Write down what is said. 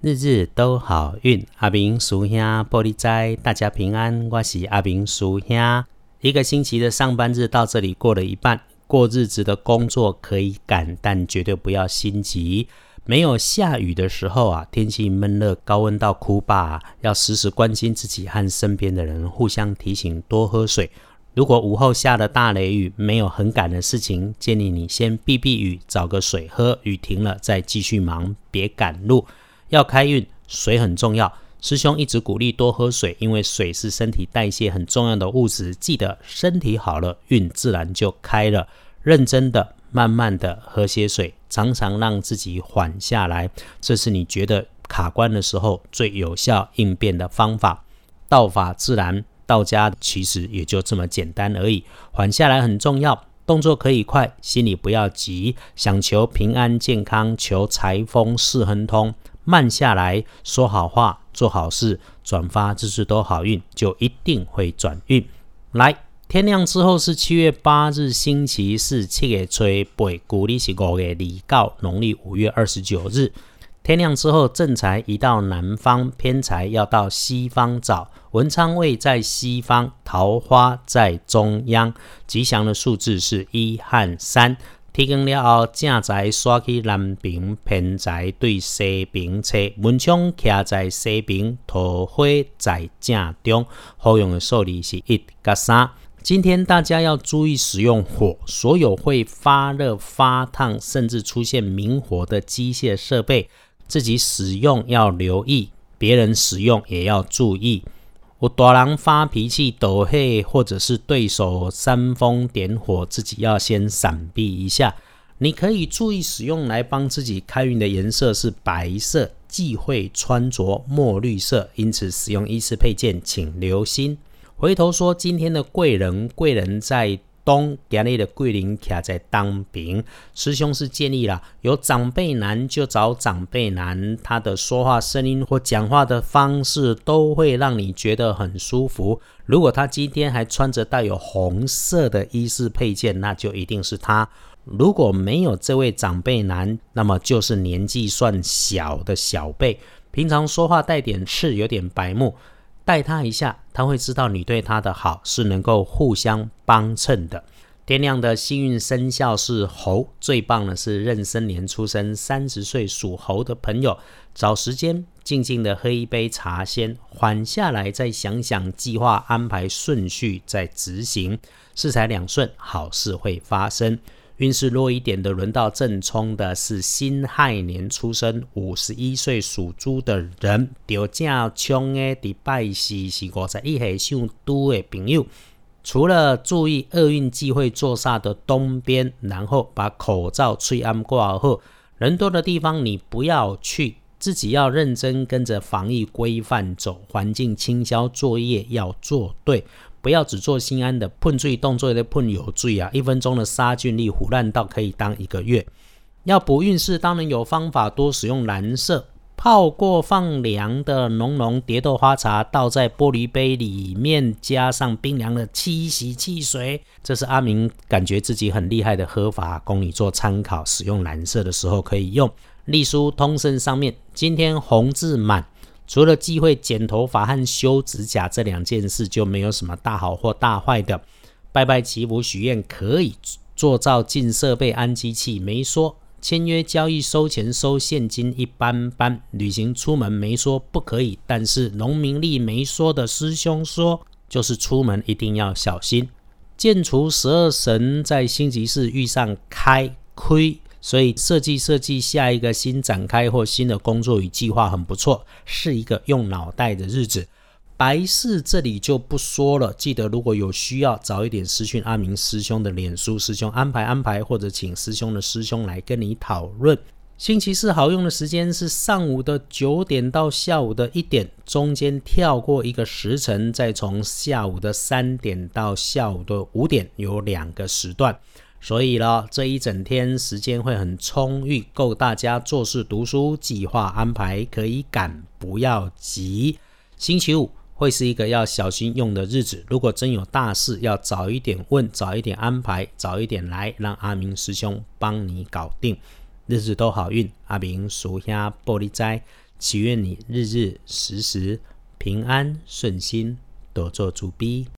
日日都好运，阿明叔兄玻璃斋，大家平安。我是阿明叔兄。一个星期的上班日到这里过了一半，过日子的工作可以赶，但绝对不要心急。没有下雨的时候啊，天气闷热，高温到哭吧，要时时关心自己和身边的人，互相提醒多喝水。如果午后下了大雷雨，没有很赶的事情，建议你先避避雨，找个水喝，雨停了再继续忙，别赶路。要开运，水很重要。师兄一直鼓励多喝水，因为水是身体代谢很重要的物质。记得身体好了，运自然就开了。认真的、慢慢的喝些水，常常让自己缓下来，这是你觉得卡关的时候最有效应变的方法。道法自然，道家其实也就这么简单而已。缓下来很重要，动作可以快，心里不要急。想求平安健康，求财丰事亨通。慢下来说好话，做好事，转发，日日都好运，就一定会转运。来，天亮之后是七月八日，星期四，七月初八，古历是五月二告，农历五月二十九日。天亮之后，正财移到南方，偏财要到西方找。文昌位在西方，桃花在中央。吉祥的数字是一和三。天光了后，正在刷去南边，偏在对西边车，门窗徛在西边，桃花在正中。好用的数字是一加三。今天大家要注意使用火，所有会发热、发烫，甚至出现明火的机械设备，自己使用要留意，别人使用也要注意。我大人发脾气、抖黑，或者是对手煽风点火，自己要先闪避一下。你可以注意使用来帮自己开运的颜色是白色，忌讳穿着墨绿色，因此使用衣饰配件请留心。回头说今天的贵人，贵人在。东家里的桂林卡在当兵，师兄是建议啦，有长辈男就找长辈男，他的说话声音或讲话的方式都会让你觉得很舒服。如果他今天还穿着带有红色的衣饰配件，那就一定是他。如果没有这位长辈男，那么就是年纪算小的小辈，平常说话带点刺，有点白目。带他一下，他会知道你对他的好是能够互相帮衬的。天亮的幸运生肖是猴，最棒的是壬申年出生，三十岁属猴的朋友，找时间静静的喝一杯茶，先缓下来，再想想计划安排顺序，再执行，四财两顺，好事会发生。运势弱一点的，轮到正冲的是辛亥年出生，五十一岁属猪的人。掉正冲的礼拜四是五十一岁属猪的朋友。除了注意厄运忌讳坐煞的东边，然后把口罩吹安挂后，人多的地方你不要去，自己要认真跟着防疫规范走，环境清消作业要做对。不要只做心安的碰醉动作的碰有醉啊！一分钟的杀菌力胡乱到可以当一个月。要补运势，当然有方法，多使用蓝色泡过放凉的浓浓蝶豆花茶，倒在玻璃杯里面，加上冰凉的七喜汽水，这是阿明感觉自己很厉害的喝法，供你做参考。使用蓝色的时候可以用。隶书通胜上面，今天红字满。除了忌讳剪头发和修指甲这两件事，就没有什么大好或大坏的。拜拜祈福许愿可以，做造进设备安机器没说。签约交易收钱收现金一般般。旅行出门没说不可以，但是农民历没说的师兄说，就是出门一定要小心。剑除十二神在星期四遇上开亏。所以设计设计下一个新展开或新的工作与计划很不错，是一个用脑袋的日子。白事这里就不说了，记得如果有需要，早一点私讯阿明师兄的脸书师兄安排安排，或者请师兄的师兄来跟你讨论。星期四好用的时间是上午的九点到下午的一点，中间跳过一个时辰，再从下午的三点到下午的五点有两个时段。所以了，这一整天时间会很充裕，够大家做事、读书、计划安排，可以赶，不要急。星期五会是一个要小心用的日子，如果真有大事，要早一点问，早一点安排，早一点来，让阿明师兄帮你搞定。日子都好运，阿明属下玻璃斋。祈愿你日日时时平安顺心，多做主逼。